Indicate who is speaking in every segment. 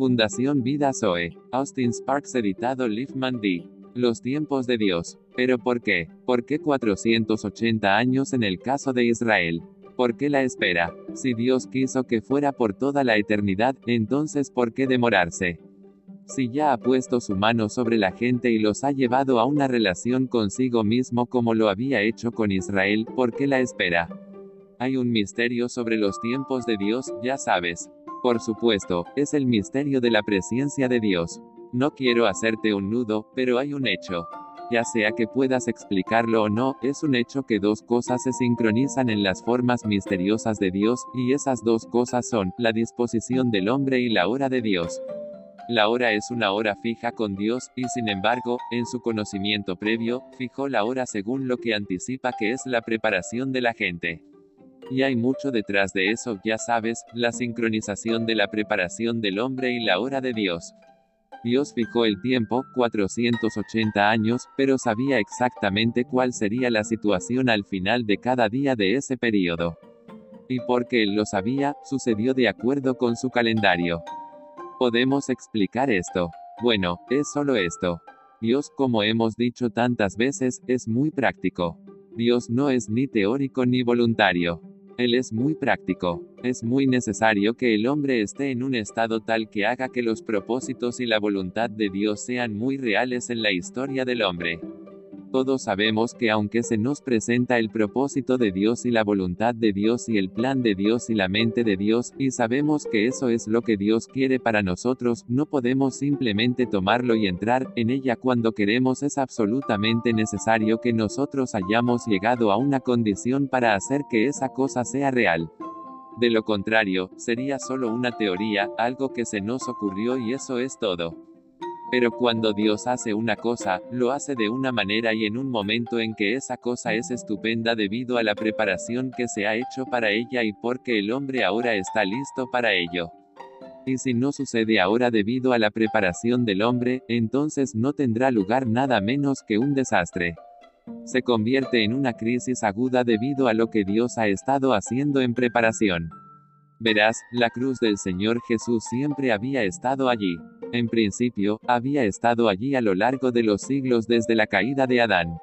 Speaker 1: Fundación Vida Zoe. Austin Sparks editado Liefman D. Los tiempos de Dios. Pero ¿por qué? ¿Por qué 480 años en el caso de Israel? ¿Por qué la espera? Si Dios quiso que fuera por toda la eternidad, entonces ¿por qué demorarse? Si ya ha puesto su mano sobre la gente y los ha llevado a una relación consigo mismo como lo había hecho con Israel, ¿por qué la espera? Hay un misterio sobre los tiempos de Dios, ya sabes. Por supuesto, es el misterio de la presencia de Dios. No quiero hacerte un nudo, pero hay un hecho. Ya sea que puedas explicarlo o no, es un hecho que dos cosas se sincronizan en las formas misteriosas de Dios, y esas dos cosas son, la disposición del hombre y la hora de Dios. La hora es una hora fija con Dios, y sin embargo, en su conocimiento previo, fijó la hora según lo que anticipa que es la preparación de la gente. Y hay mucho detrás de eso, ya sabes, la sincronización de la preparación del hombre y la hora de Dios. Dios fijó el tiempo, 480 años, pero sabía exactamente cuál sería la situación al final de cada día de ese periodo. Y porque él lo sabía, sucedió de acuerdo con su calendario. ¿Podemos explicar esto? Bueno, es solo esto. Dios, como hemos dicho tantas veces, es muy práctico. Dios no es ni teórico ni voluntario. Él es muy práctico. Es muy necesario que el hombre esté en un estado tal que haga que los propósitos y la voluntad de Dios sean muy reales en la historia del hombre. Todos sabemos que aunque se nos presenta el propósito de Dios y la voluntad de Dios y el plan de Dios y la mente de Dios, y sabemos que eso es lo que Dios quiere para nosotros, no podemos simplemente tomarlo y entrar en ella cuando queremos. Es absolutamente necesario que nosotros hayamos llegado a una condición para hacer que esa cosa sea real. De lo contrario, sería solo una teoría, algo que se nos ocurrió y eso es todo. Pero cuando Dios hace una cosa, lo hace de una manera y en un momento en que esa cosa es estupenda debido a la preparación que se ha hecho para ella y porque el hombre ahora está listo para ello. Y si no sucede ahora debido a la preparación del hombre, entonces no tendrá lugar nada menos que un desastre. Se convierte en una crisis aguda debido a lo que Dios ha estado haciendo en preparación. Verás, la cruz del Señor Jesús siempre había estado allí. En principio, había estado allí a lo largo de los siglos desde la caída de Adán.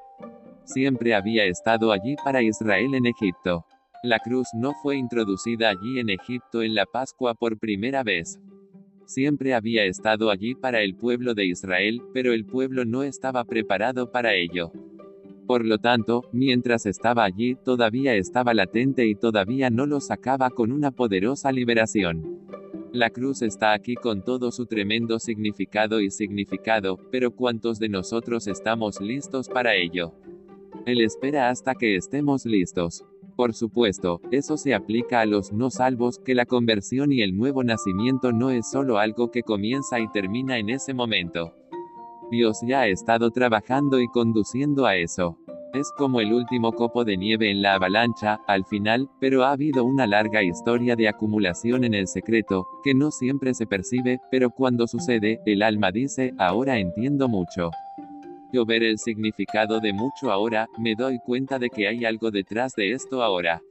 Speaker 1: Siempre había estado allí para Israel en Egipto. La cruz no fue introducida allí en Egipto en la Pascua por primera vez. Siempre había estado allí para el pueblo de Israel, pero el pueblo no estaba preparado para ello. Por lo tanto, mientras estaba allí, todavía estaba latente y todavía no lo sacaba con una poderosa liberación. La cruz está aquí con todo su tremendo significado y significado, pero ¿cuántos de nosotros estamos listos para ello? Él espera hasta que estemos listos. Por supuesto, eso se aplica a los no salvos, que la conversión y el nuevo nacimiento no es solo algo que comienza y termina en ese momento. Dios ya ha estado trabajando y conduciendo a eso. Es como el último copo de nieve en la avalancha, al final, pero ha habido una larga historia de acumulación en el secreto, que no siempre se percibe, pero cuando sucede, el alma dice, ahora entiendo mucho. Yo ver el significado de mucho ahora, me doy cuenta de que hay algo detrás de esto ahora.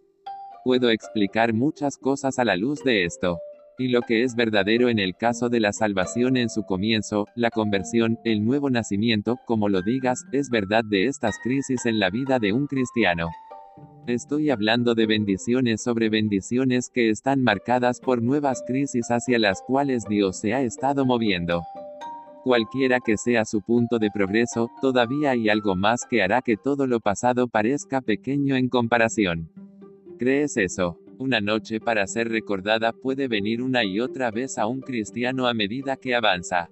Speaker 1: Puedo explicar muchas cosas a la luz de esto y lo que es verdadero en el caso de la salvación en su comienzo, la conversión, el nuevo nacimiento, como lo digas, es verdad de estas crisis en la vida de un cristiano. Estoy hablando de bendiciones sobre bendiciones que están marcadas por nuevas crisis hacia las cuales Dios se ha estado moviendo. Cualquiera que sea su punto de progreso, todavía hay algo más que hará que todo lo pasado parezca pequeño en comparación. ¿Crees eso? Una noche para ser recordada puede venir una y otra vez a un cristiano a medida que avanza.